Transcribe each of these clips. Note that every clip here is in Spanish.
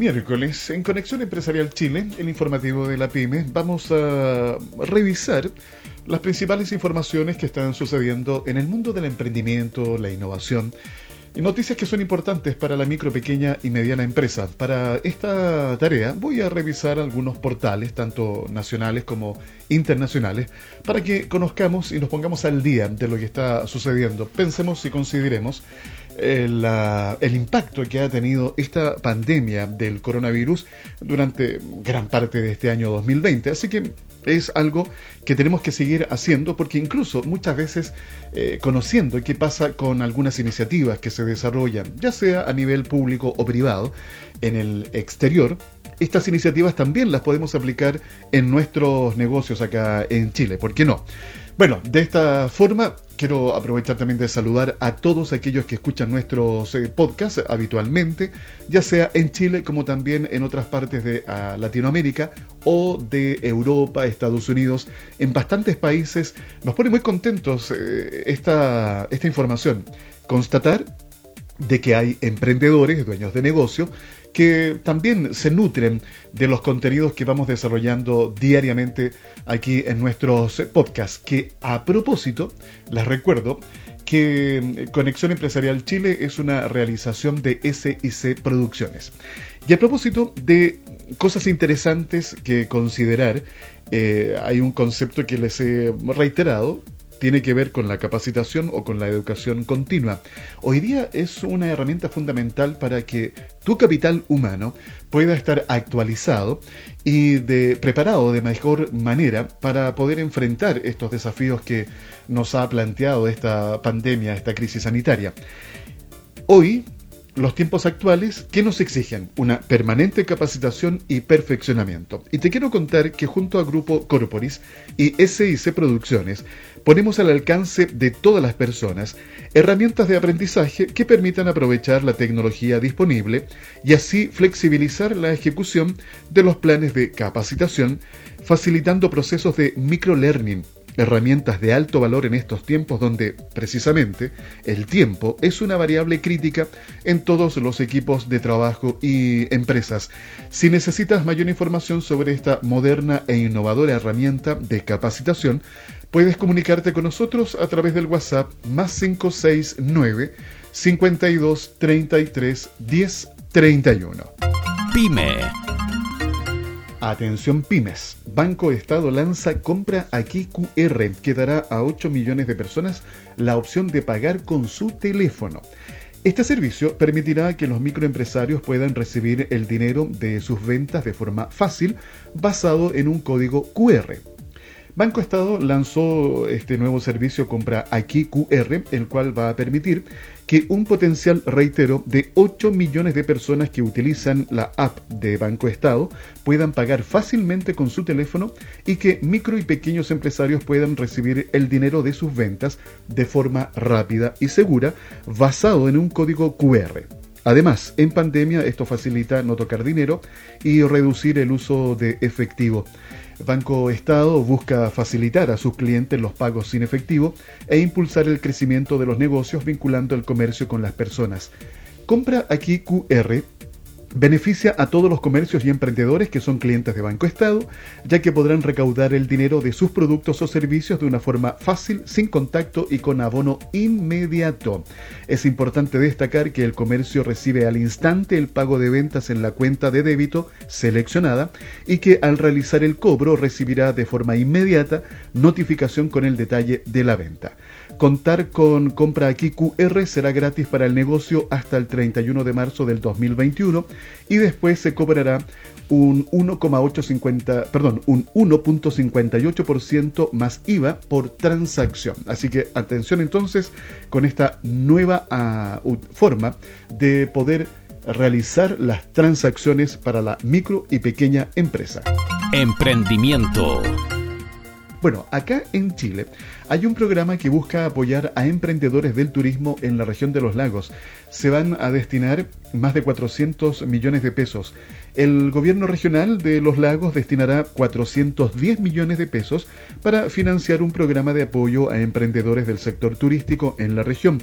miércoles, en Conexión Empresarial Chile, el informativo de la PyME, vamos a revisar las principales informaciones que están sucediendo en el mundo del emprendimiento, la innovación y noticias que son importantes para la micro, pequeña y mediana empresa. Para esta tarea voy a revisar algunos portales, tanto nacionales como internacionales, para que conozcamos y nos pongamos al día de lo que está sucediendo. Pensemos y consideremos el, impacto que ha tenido esta pandemia del coronavirus durante gran parte de este año 2020. Así que es algo que tenemos que seguir haciendo porque incluso muchas veces eh, conociendo qué pasa con algunas iniciativas que se desarrollan, ya sea a nivel público o privado, en el exterior, estas iniciativas también las podemos aplicar en nuestros negocios acá en Chile. ¿Por qué no? Bueno, de esta forma quiero aprovechar también de saludar a todos aquellos que escuchan nuestros eh, podcasts habitualmente, ya sea en Chile como también en otras partes de ah, Latinoamérica o de Europa, Estados Unidos. En bastantes países nos pone muy contentos eh, esta, esta información. Constatar de que hay emprendedores, dueños de negocio, que también se nutren de los contenidos que vamos desarrollando diariamente aquí en nuestros podcasts, que a propósito, les recuerdo que Conexión Empresarial Chile es una realización de SIC Producciones. Y a propósito de cosas interesantes que considerar, eh, hay un concepto que les he reiterado, tiene que ver con la capacitación o con la educación continua. Hoy día es una herramienta fundamental para que tu capital humano pueda estar actualizado y preparado de mejor manera para poder enfrentar estos desafíos que nos ha planteado esta pandemia, esta crisis sanitaria. Hoy los tiempos actuales, ¿qué nos exigen? Una permanente capacitación y perfeccionamiento. Y te quiero contar que junto a Grupo Corporis y SIC Producciones ponemos al alcance de todas las personas herramientas de aprendizaje que permitan aprovechar la tecnología disponible y así flexibilizar la ejecución de los planes de capacitación, facilitando procesos de microlearning herramientas de alto valor en estos tiempos donde, precisamente, el tiempo es una variable crítica en todos los equipos de trabajo y empresas. Si necesitas mayor información sobre esta moderna e innovadora herramienta de capacitación, puedes comunicarte con nosotros a través del WhatsApp más 569 52 33 10 31. Pyme Atención pymes. Banco Estado lanza compra aquí QR que dará a 8 millones de personas la opción de pagar con su teléfono. Este servicio permitirá que los microempresarios puedan recibir el dinero de sus ventas de forma fácil basado en un código QR. Banco Estado lanzó este nuevo servicio Compra Aquí QR, el cual va a permitir que un potencial, reitero, de 8 millones de personas que utilizan la app de Banco Estado puedan pagar fácilmente con su teléfono y que micro y pequeños empresarios puedan recibir el dinero de sus ventas de forma rápida y segura basado en un código QR. Además, en pandemia esto facilita no tocar dinero y reducir el uso de efectivo. Banco Estado busca facilitar a sus clientes los pagos sin efectivo e impulsar el crecimiento de los negocios vinculando el comercio con las personas. Compra aquí QR Beneficia a todos los comercios y emprendedores que son clientes de Banco Estado, ya que podrán recaudar el dinero de sus productos o servicios de una forma fácil, sin contacto y con abono inmediato. Es importante destacar que el comercio recibe al instante el pago de ventas en la cuenta de débito seleccionada y que al realizar el cobro recibirá de forma inmediata notificación con el detalle de la venta. Contar con compra aquí QR será gratis para el negocio hasta el 31 de marzo del 2021 y después se cobrará un 1,850, perdón, un 1.58% más IVA por transacción. Así que atención entonces con esta nueva ah, forma de poder realizar las transacciones para la micro y pequeña empresa. Emprendimiento. Bueno, acá en Chile hay un programa que busca apoyar a emprendedores del turismo en la región de los lagos. Se van a destinar más de 400 millones de pesos. El gobierno regional de los lagos destinará 410 millones de pesos para financiar un programa de apoyo a emprendedores del sector turístico en la región.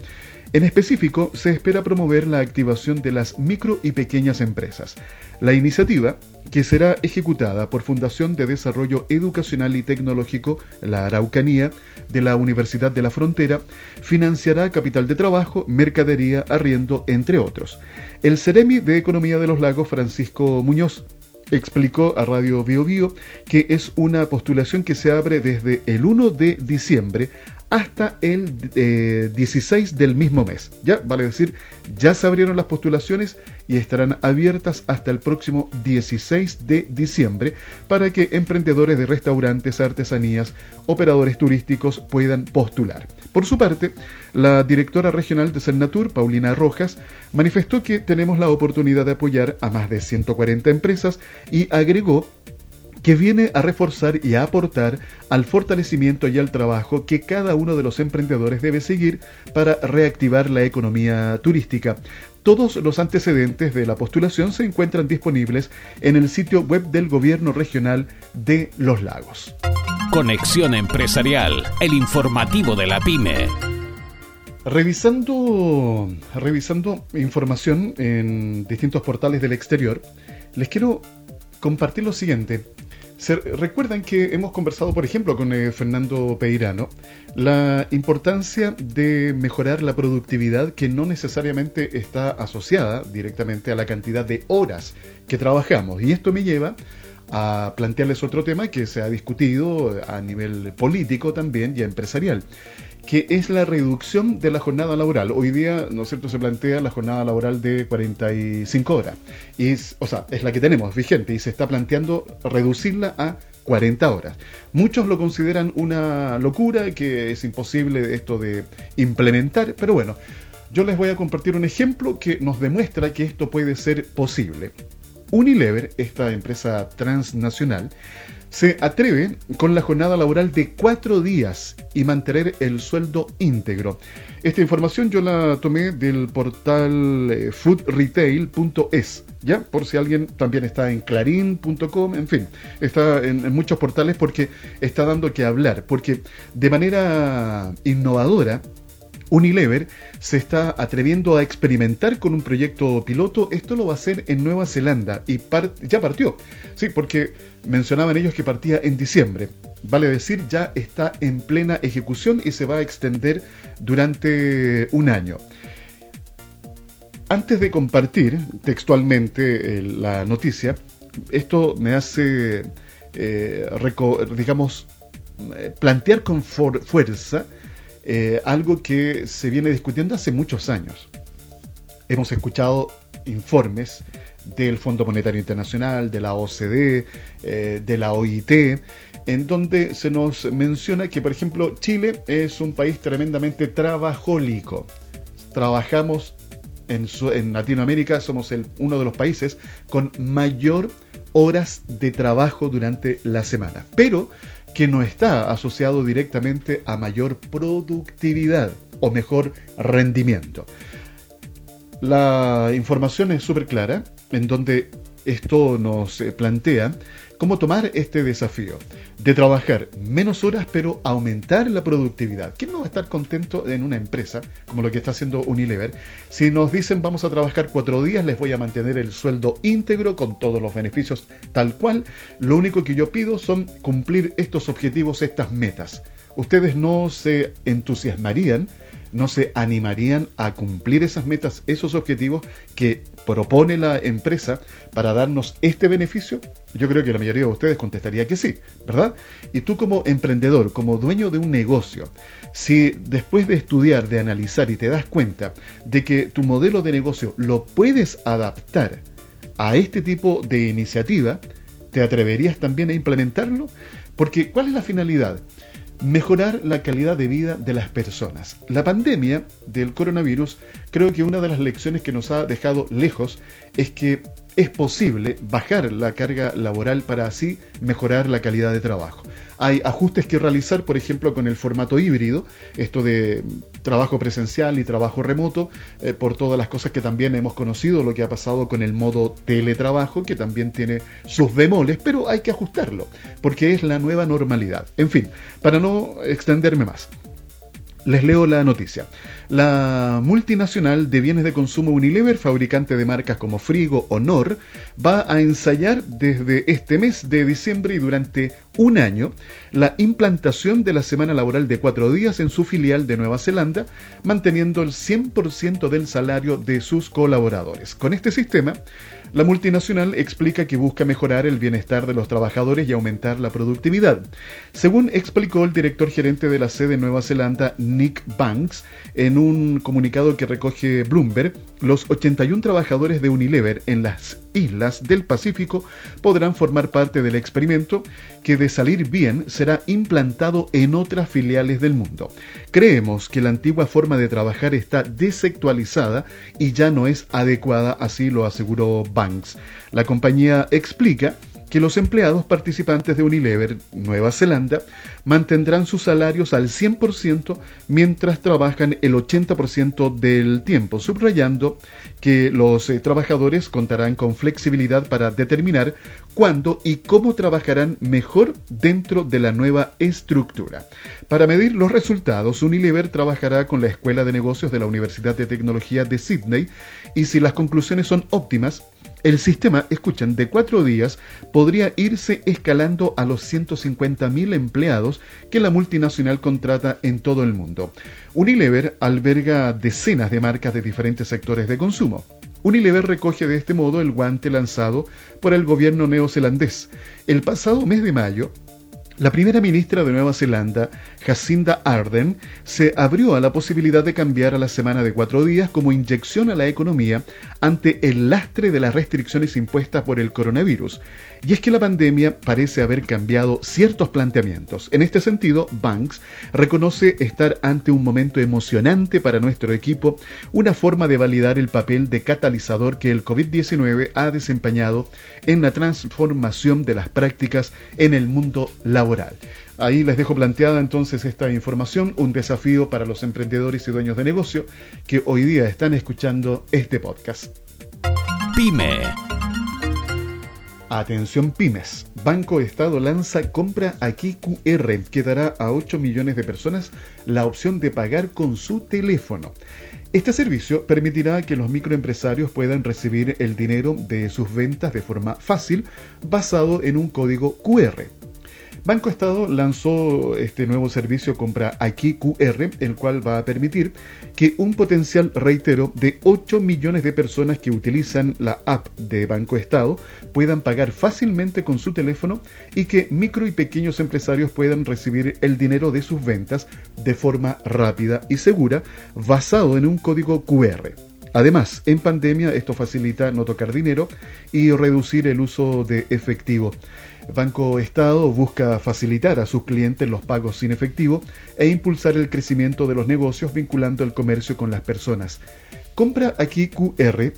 En específico, se espera promover la activación de las micro y pequeñas empresas. La iniciativa, que será ejecutada por Fundación de Desarrollo Educacional y Tecnológico La Araucanía de la Universidad de la Frontera, financiará capital de trabajo, mercadería, arriendo, entre otros. El Ceremi de Economía de los Lagos, Francisco Muñoz, explicó a Radio Bio, Bio que es una postulación que se abre desde el 1 de diciembre hasta el 16 eh, del mismo mes. Ya, vale decir, ya se abrieron las postulaciones y estarán abiertas hasta el próximo 16 de diciembre para que emprendedores de restaurantes, artesanías, operadores turísticos puedan postular. Por su parte, la directora regional de Cernatur, Paulina Rojas, manifestó que tenemos la oportunidad de apoyar a más de 140 empresas y agregó que viene a reforzar y a aportar al fortalecimiento y al trabajo que cada uno de los emprendedores debe seguir para reactivar la economía turística. Todos los antecedentes de la postulación se encuentran disponibles en el sitio web del Gobierno Regional de Los Lagos. Conexión Empresarial, el informativo de la PyME. Revisando, revisando información en distintos portales del exterior, les quiero compartir lo siguiente recuerdan que hemos conversado, por ejemplo, con eh, Fernando Peirano, la importancia de mejorar la productividad que no necesariamente está asociada directamente a la cantidad de horas que trabajamos. Y esto me lleva a plantearles otro tema que se ha discutido a nivel político también y empresarial que es la reducción de la jornada laboral. Hoy día, ¿no es cierto?, se plantea la jornada laboral de 45 horas. Y o sea, es la que tenemos vigente y se está planteando reducirla a 40 horas. Muchos lo consideran una locura, que es imposible esto de implementar, pero bueno, yo les voy a compartir un ejemplo que nos demuestra que esto puede ser posible. Unilever, esta empresa transnacional, se atreve con la jornada laboral de cuatro días y mantener el sueldo íntegro. Esta información yo la tomé del portal eh, foodretail.es, ¿ya? Por si alguien también está en clarín.com, en fin, está en, en muchos portales porque está dando que hablar, porque de manera innovadora, Unilever se está atreviendo a experimentar con un proyecto piloto. Esto lo va a hacer en Nueva Zelanda y ya partió. Sí, porque mencionaban ellos que partía en diciembre. Vale decir, ya está en plena ejecución y se va a extender durante un año. Antes de compartir textualmente eh, la noticia, esto me hace, eh, digamos, eh, plantear con fuerza eh, algo que se viene discutiendo hace muchos años. Hemos escuchado informes del Fondo Monetario Internacional, de la OCDE, eh, de la OIT, en donde se nos menciona que, por ejemplo, Chile es un país tremendamente trabajólico. Trabajamos en, en Latinoamérica, somos el, uno de los países con mayor horas de trabajo durante la semana. Pero que no está asociado directamente a mayor productividad o mejor rendimiento. La información es súper clara, en donde esto nos eh, plantea cómo tomar este desafío de trabajar menos horas pero aumentar la productividad. ¿Quién no va a estar contento en una empresa como lo que está haciendo Unilever? Si nos dicen vamos a trabajar cuatro días, les voy a mantener el sueldo íntegro con todos los beneficios tal cual. Lo único que yo pido son cumplir estos objetivos, estas metas. Ustedes no se entusiasmarían no se animarían a cumplir esas metas, esos objetivos que propone la empresa para darnos este beneficio? Yo creo que la mayoría de ustedes contestaría que sí, ¿verdad? Y tú como emprendedor, como dueño de un negocio, si después de estudiar, de analizar y te das cuenta de que tu modelo de negocio lo puedes adaptar a este tipo de iniciativa, ¿te atreverías también a implementarlo? Porque ¿cuál es la finalidad? Mejorar la calidad de vida de las personas. La pandemia del coronavirus creo que una de las lecciones que nos ha dejado lejos es que es posible bajar la carga laboral para así mejorar la calidad de trabajo. Hay ajustes que realizar, por ejemplo, con el formato híbrido, esto de trabajo presencial y trabajo remoto, eh, por todas las cosas que también hemos conocido, lo que ha pasado con el modo teletrabajo, que también tiene sus bemoles, pero hay que ajustarlo, porque es la nueva normalidad. En fin, para no extenderme más. Les leo la noticia. La multinacional de bienes de consumo Unilever, fabricante de marcas como Frigo o Nor, va a ensayar desde este mes de diciembre y durante un año la implantación de la semana laboral de cuatro días en su filial de Nueva Zelanda, manteniendo el 100% del salario de sus colaboradores. Con este sistema, la multinacional explica que busca mejorar el bienestar de los trabajadores y aumentar la productividad. Según explicó el director gerente de la sede de Nueva Zelanda, Nick Banks, en un comunicado que recoge Bloomberg, los 81 trabajadores de Unilever en las islas del Pacífico podrán formar parte del experimento que de salir bien será implantado en otras filiales del mundo. Creemos que la antigua forma de trabajar está desactualizada y ya no es adecuada, así lo aseguró Banks. La compañía explica que los empleados participantes de Unilever Nueva Zelanda mantendrán sus salarios al 100% mientras trabajan el 80% del tiempo, subrayando que los eh, trabajadores contarán con flexibilidad para determinar cuándo y cómo trabajarán mejor dentro de la nueva estructura. Para medir los resultados, Unilever trabajará con la Escuela de Negocios de la Universidad de Tecnología de Sydney y si las conclusiones son óptimas, el sistema, escuchan, de cuatro días podría irse escalando a los 150.000 empleados que la multinacional contrata en todo el mundo. Unilever alberga decenas de marcas de diferentes sectores de consumo. Unilever recoge de este modo el guante lanzado por el gobierno neozelandés. El pasado mes de mayo, la primera ministra de Nueva Zelanda, Jacinda Ardern, se abrió a la posibilidad de cambiar a la semana de cuatro días como inyección a la economía ante el lastre de las restricciones impuestas por el coronavirus. Y es que la pandemia parece haber cambiado ciertos planteamientos. En este sentido, Banks reconoce estar ante un momento emocionante para nuestro equipo, una forma de validar el papel de catalizador que el COVID-19 ha desempeñado en la transformación de las prácticas en el mundo laboral. Ahí les dejo planteada entonces esta información, un desafío para los emprendedores y dueños de negocio que hoy día están escuchando este podcast. Pyme. Atención pymes. Banco Estado lanza compra aquí QR que dará a 8 millones de personas la opción de pagar con su teléfono. Este servicio permitirá que los microempresarios puedan recibir el dinero de sus ventas de forma fácil basado en un código QR. Banco Estado lanzó este nuevo servicio Compra Aquí QR, el cual va a permitir que un potencial, reitero, de 8 millones de personas que utilizan la app de Banco Estado puedan pagar fácilmente con su teléfono y que micro y pequeños empresarios puedan recibir el dinero de sus ventas de forma rápida y segura basado en un código QR. Además, en pandemia esto facilita no tocar dinero y reducir el uso de efectivo. Banco Estado busca facilitar a sus clientes los pagos sin efectivo e impulsar el crecimiento de los negocios vinculando el comercio con las personas. Compra aquí QR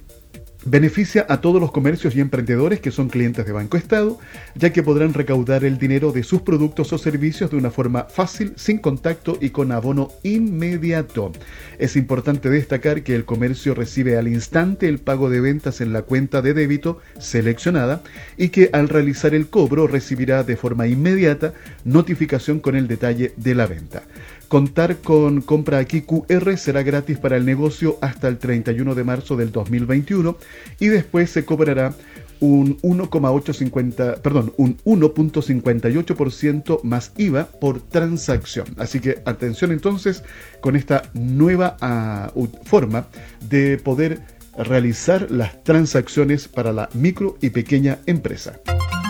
Beneficia a todos los comercios y emprendedores que son clientes de Banco Estado, ya que podrán recaudar el dinero de sus productos o servicios de una forma fácil, sin contacto y con abono inmediato. Es importante destacar que el comercio recibe al instante el pago de ventas en la cuenta de débito seleccionada y que al realizar el cobro recibirá de forma inmediata notificación con el detalle de la venta. Contar con compra aquí QR será gratis para el negocio hasta el 31 de marzo del 2021 y después se cobrará un 1,850, perdón, un 1.58% más IVA por transacción. Así que atención entonces con esta nueva ah, forma de poder realizar las transacciones para la micro y pequeña empresa.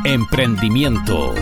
Emprendimiento.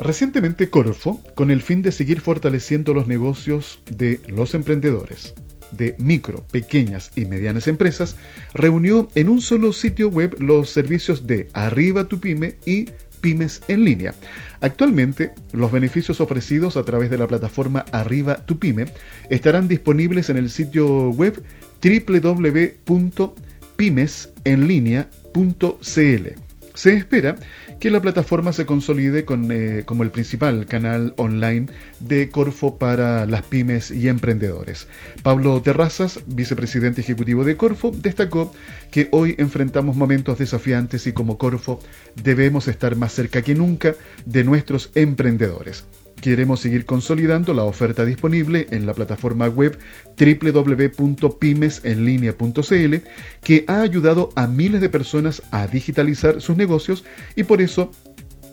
Recientemente Corfo, con el fin de seguir fortaleciendo los negocios de los emprendedores, de micro, pequeñas y medianas empresas, reunió en un solo sitio web los servicios de Arriba tu Pyme y Pymes en línea. Actualmente, los beneficios ofrecidos a través de la plataforma Arriba tu Pyme estarán disponibles en el sitio web www.pymesenlinea.cl Se espera que la plataforma se consolide con, eh, como el principal canal online de Corfo para las pymes y emprendedores. Pablo Terrazas, vicepresidente ejecutivo de Corfo, destacó que hoy enfrentamos momentos desafiantes y como Corfo debemos estar más cerca que nunca de nuestros emprendedores. Queremos seguir consolidando la oferta disponible en la plataforma web www.pymesenlinea.cl que ha ayudado a miles de personas a digitalizar sus negocios y por eso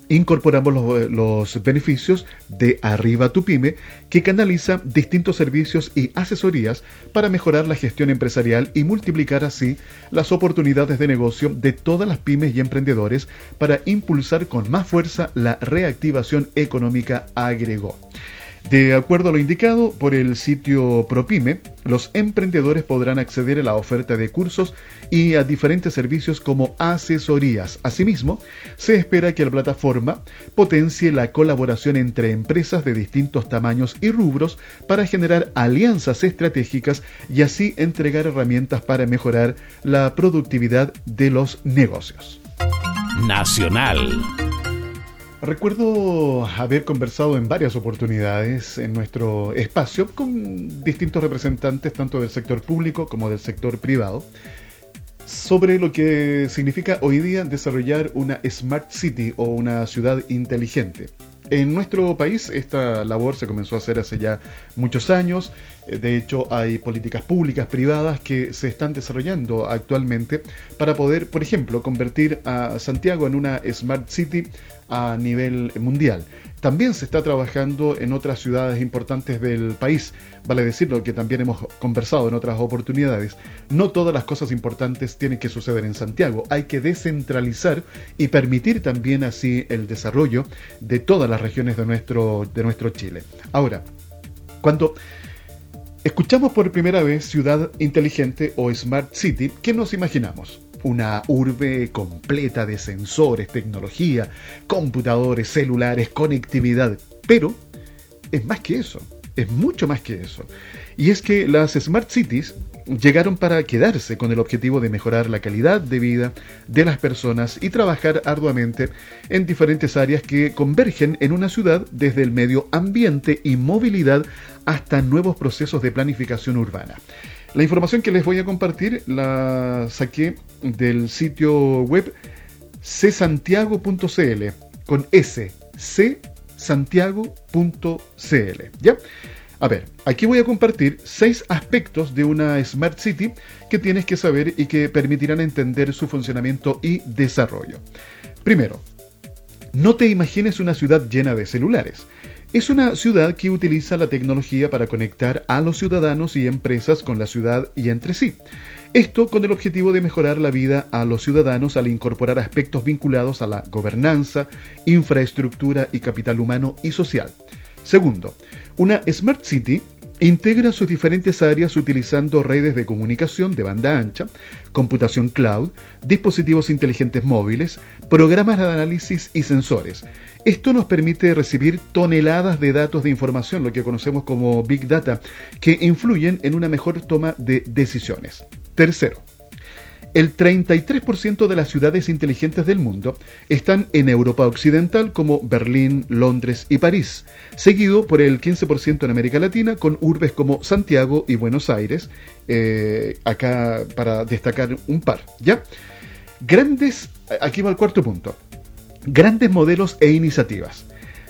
incorporamos los, beneficios de Arriba tu Pyme, que canaliza distintos servicios y asesorías para mejorar la gestión empresarial y multiplicar así las oportunidades de negocio de todas las pymes y emprendedores para impulsar con más fuerza la reactivación económica, agregó. De acuerdo a lo indicado por el sitio ProPyme, los emprendedores podrán acceder a la oferta de cursos y a diferentes servicios como asesorías. Asimismo, se espera que la plataforma potencie la colaboración entre empresas de distintos tamaños y rubros para generar alianzas estratégicas y así entregar herramientas para mejorar la productividad de los negocios. Nacional. Recuerdo haber conversado en varias oportunidades en nuestro espacio con distintos representantes tanto del sector público como del sector privado sobre lo que significa hoy día desarrollar una Smart City o una ciudad inteligente. En nuestro país esta labor se comenzó a hacer hace ya muchos años. De hecho, hay políticas públicas, privadas que se están desarrollando actualmente para poder, por ejemplo, convertir a Santiago en una Smart City a nivel mundial. También se está trabajando en otras ciudades importantes del país. Vale decirlo que también hemos conversado en otras oportunidades. No todas las cosas importantes tienen que suceder en Santiago. Hay que descentralizar y permitir también así el desarrollo de todas las regiones de nuestro, de nuestro Chile. Ahora, cuando escuchamos por primera vez ciudad inteligente o Smart City, ¿qué nos imaginamos? Una urbe completa de sensores, tecnología, computadores, celulares, conectividad. Pero es más que eso, es mucho más que eso. Y es que las Smart Cities llegaron para quedarse con el objetivo de mejorar la calidad de vida de las personas y trabajar arduamente en diferentes áreas que convergen en una ciudad desde el medio ambiente y movilidad hasta nuevos procesos de planificación urbana. La información que les voy a compartir la saqué del sitio web csantiago.cl con S, csantiago.cl. ¿Ya? A ver, aquí voy a compartir seis aspectos de una Smart City que tienes que saber y que permitirán entender su funcionamiento y desarrollo. Primero, no te imagines una ciudad llena de celulares. Es una ciudad que utiliza la tecnología para conectar a los ciudadanos y empresas con la ciudad y entre sí. Esto con el objetivo de mejorar la vida a los ciudadanos al incorporar aspectos vinculados a la gobernanza, infraestructura y capital humano y social. Segundo, una Smart City Integra sus diferentes áreas utilizando redes de comunicación de banda ancha, computación cloud, dispositivos inteligentes móviles, programas de análisis y sensores. Esto nos permite recibir toneladas de datos de información, lo que conocemos como Big Data, que influyen en una mejor toma de decisiones. Tercero, el 33% de las ciudades inteligentes del mundo están en Europa Occidental como Berlín, Londres y París, seguido por el 15% en América Latina con urbes como Santiago y Buenos Aires, eh, acá para destacar un par, ¿ya? Grandes, aquí va el cuarto punto, grandes modelos e iniciativas.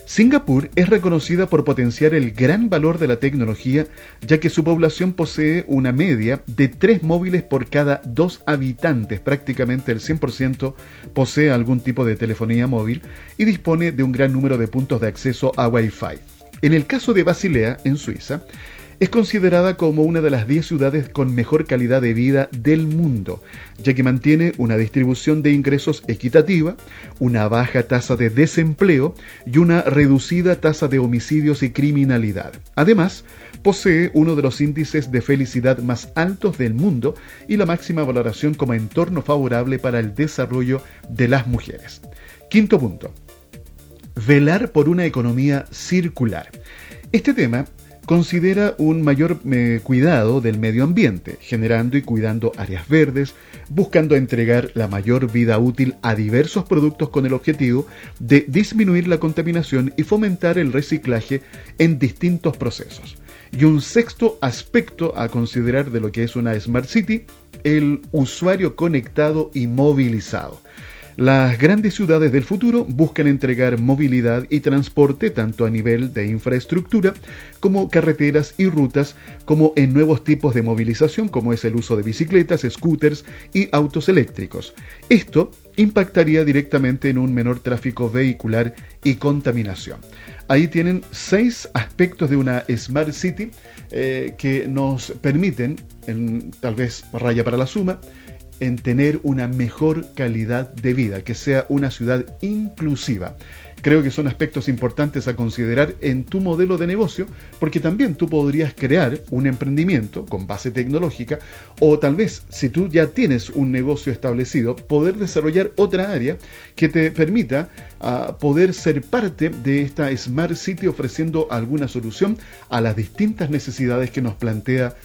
Singapur es reconocida por potenciar el gran valor de la tecnología, ya que su población posee una media de tres móviles por cada dos habitantes, prácticamente el 100% posee algún tipo de telefonía móvil y dispone de un gran número de puntos de acceso a Wi-Fi. En el caso de Basilea, en Suiza, es considerada como una de las 10 ciudades con mejor calidad de vida del mundo, ya que mantiene una distribución de ingresos equitativa, una baja tasa de desempleo y una reducida tasa de homicidios y criminalidad. Además, posee uno de los índices de felicidad más altos del mundo y la máxima valoración como entorno favorable para el desarrollo de las mujeres. Quinto punto. Velar por una economía circular. Este tema considera un mayor eh, cuidado del medio ambiente, generando y cuidando áreas verdes, buscando entregar la mayor vida útil a diversos productos con el objetivo de disminuir la contaminación y fomentar el reciclaje en distintos procesos. Y un sexto aspecto a considerar de lo que es una Smart City, el usuario conectado y movilizado. Las grandes ciudades del futuro buscan entregar movilidad y transporte tanto a nivel de infraestructura como carreteras y rutas, como en nuevos tipos de movilización como es el uso de bicicletas, scooters y autos eléctricos. Esto impactaría directamente en un menor tráfico vehicular y contaminación. Ahí tienen seis aspectos de una Smart City eh, que nos permiten, en, tal vez raya para la suma, en tener una mejor calidad de vida, que sea una ciudad inclusiva. Creo que son aspectos importantes a considerar en tu modelo de negocio, porque también tú podrías crear un emprendimiento con base tecnológica o tal vez si tú ya tienes un negocio establecido, poder desarrollar otra área que te permita ah, poder ser parte de esta Smart City ofreciendo alguna solución a las distintas necesidades que nos plantea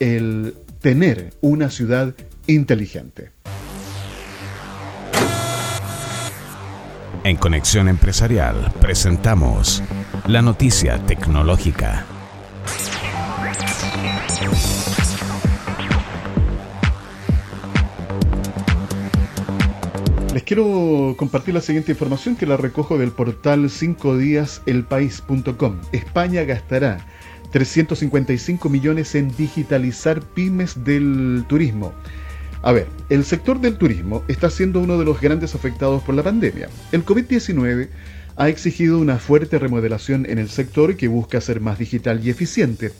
el tener una ciudad inteligente. En Conexión Empresarial presentamos la noticia tecnológica. Les quiero compartir la siguiente información que la recojo del portal 5 días elpaís.com. España gastará 355 millones en digitalizar pymes del turismo. A ver, el sector del turismo está siendo uno de los grandes afectados por la pandemia. El COVID-19 ha exigido una fuerte remodelación en el sector que busca ser más digital y eficiente.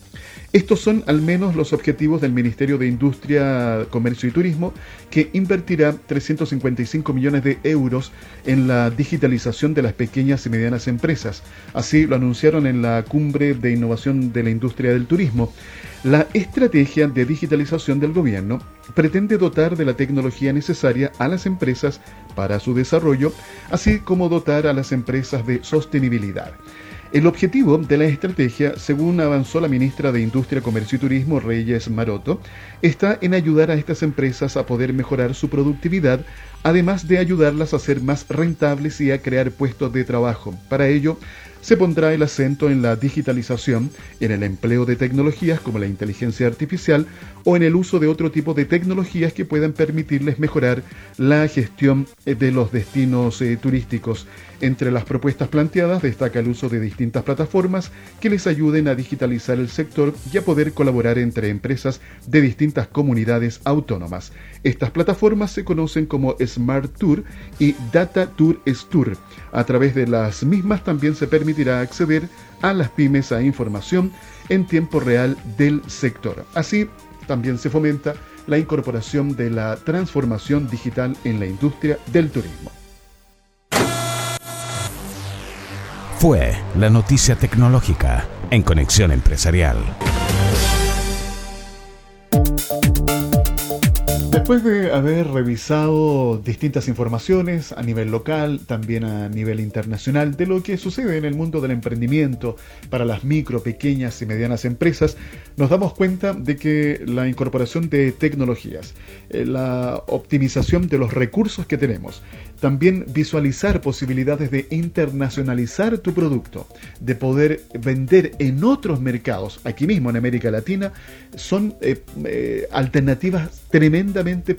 Estos son al menos los objetivos del Ministerio de Industria, Comercio y Turismo, que invertirá 355 millones de euros en la digitalización de las pequeñas y medianas empresas. Así lo anunciaron en la Cumbre de Innovación de la Industria del Turismo. La estrategia de digitalización del gobierno pretende dotar de la tecnología necesaria a las empresas para su desarrollo, así como dotar a las empresas de sostenibilidad. El objetivo de la estrategia, según avanzó la ministra de Industria, Comercio y Turismo, Reyes Maroto, está en ayudar a estas empresas a poder mejorar su productividad, además de ayudarlas a ser más rentables y a crear puestos de trabajo. Para ello, se pondrá el acento en la digitalización, en el empleo de tecnologías como la inteligencia artificial o en el uso de otro tipo de tecnologías que puedan permitirles mejorar la gestión eh, de los destinos eh, turísticos. Entre las propuestas planteadas destaca el uso de distintas plataformas que les ayuden a digitalizar el sector y a poder colaborar entre empresas de distintas comunidades autónomas. Estas plataformas se conocen como Smart Tour y Data Tour Tour. A través de las mismas también se permitirá acceder a las pymes a información en tiempo real del sector. Así, también se fomenta la incorporación de la transformación digital en la industria del turismo. Fue la noticia tecnológica en Conexión Empresarial. Después de haber revisado distintas informaciones a nivel local, también a nivel internacional, de lo que sucede en el mundo del emprendimiento para las micro, pequeñas y medianas empresas, nos damos cuenta de que la incorporación de tecnologías, eh, la optimización de los recursos que tenemos, también visualizar posibilidades de internacionalizar tu producto, de poder vender en otros mercados, aquí mismo en América Latina, son eh, eh, alternativas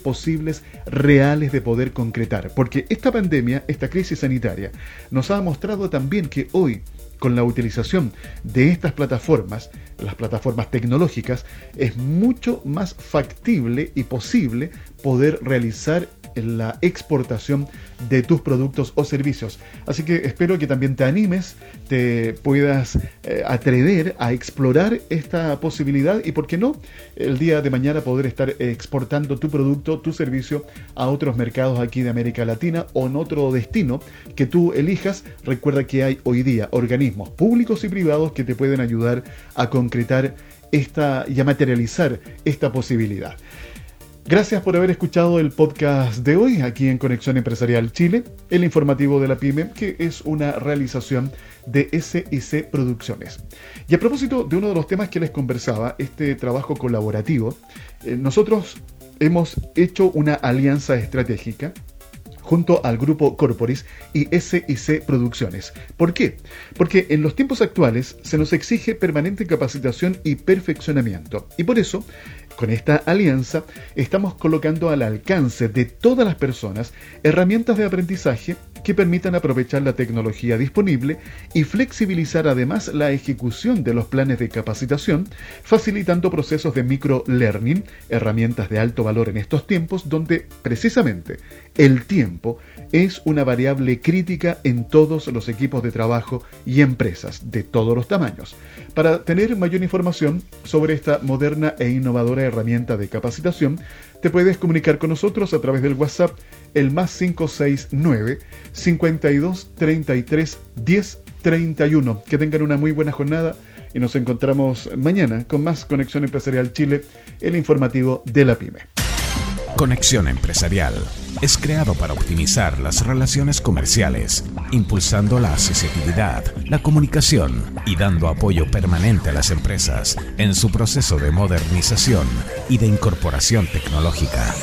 posibles, reales de poder concretar. Porque esta pandemia, esta crisis sanitaria, nos ha mostrado también que hoy, con la utilización de estas plataformas, las plataformas tecnológicas, es mucho más factible y posible poder realizar la exportación de tus productos o servicios. Así que espero que también te animes, te puedas eh, atrever a explorar esta posibilidad y, por qué no, el día de mañana poder estar exportando tu producto, tu servicio a otros mercados aquí de América Latina o en otro destino que tú elijas. Recuerda que hay hoy día organismos públicos y privados que te pueden ayudar a concretar esta y a materializar esta posibilidad. Gracias por haber escuchado el podcast de hoy aquí en Conexión Empresarial Chile, el informativo de la PyME, que es una realización de SIC Producciones. Y a propósito de uno de los temas que les conversaba, este trabajo colaborativo, eh, nosotros hemos hecho una alianza estratégica junto al grupo Corporis y SIC Producciones. ¿Por qué? Porque en los tiempos actuales se nos exige permanente capacitación y perfeccionamiento. Y por eso con esta alianza estamos colocando al alcance de todas las personas herramientas de aprendizaje que permitan aprovechar la tecnología disponible y flexibilizar además la ejecución de los planes de capacitación, facilitando procesos de micro-learning, herramientas de alto valor en estos tiempos donde precisamente el tiempo es una variable crítica en todos los equipos de trabajo y empresas de todos los tamaños. Para tener mayor información sobre esta moderna e innovadora herramienta de capacitación, te puedes comunicar con nosotros a través del WhatsApp el más 569 52 33 10 31. Que tengan una muy buena jornada y nos encontramos mañana con más Conexión Empresarial Chile, el informativo de la PyME. Conexión Empresarial es creado para optimizar las relaciones comerciales, impulsando la accesibilidad, la comunicación y dando apoyo permanente a las empresas en su proceso de modernización y de incorporación tecnológica.